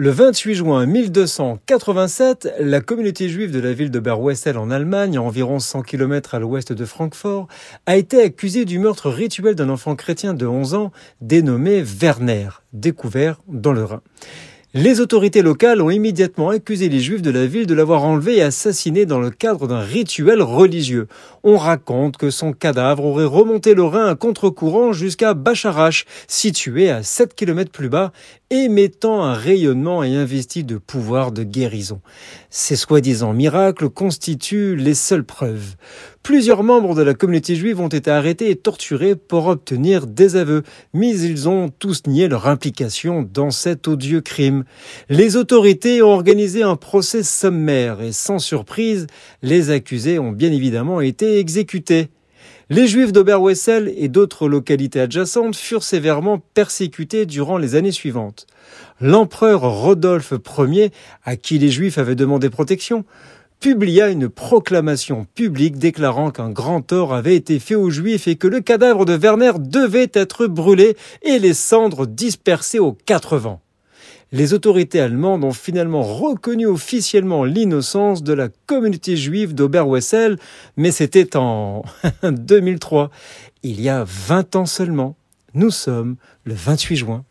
Le 28 juin 1287, la communauté juive de la ville de Berwessel en Allemagne, à environ 100 km à l'ouest de Francfort, a été accusée du meurtre rituel d'un enfant chrétien de 11 ans dénommé Werner, découvert dans le Rhin. Les autorités locales ont immédiatement accusé les juifs de la ville de l'avoir enlevé et assassiné dans le cadre d'un rituel religieux. On raconte que son cadavre aurait remonté le Rhin à contre-courant jusqu'à Bacharach, situé à 7 km plus bas, émettant un rayonnement et investi de pouvoir de guérison. Ces soi-disant miracles constituent les seules preuves. Plusieurs membres de la communauté juive ont été arrêtés et torturés pour obtenir des aveux, mais ils ont tous nié leur implication dans cet odieux crime. Les autorités ont organisé un procès sommaire et sans surprise, les accusés ont bien évidemment été exécutés. Les Juifs d'Oberwessel et d'autres localités adjacentes furent sévèrement persécutés durant les années suivantes. L'empereur Rodolphe Ier, à qui les Juifs avaient demandé protection, publia une proclamation publique déclarant qu'un grand tort avait été fait aux Juifs et que le cadavre de Werner devait être brûlé et les cendres dispersées aux quatre vents. Les autorités allemandes ont finalement reconnu officiellement l'innocence de la communauté juive d'Oberwessel, mais c'était en 2003, il y a 20 ans seulement. Nous sommes le 28 juin